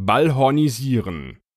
Ballhornisieren.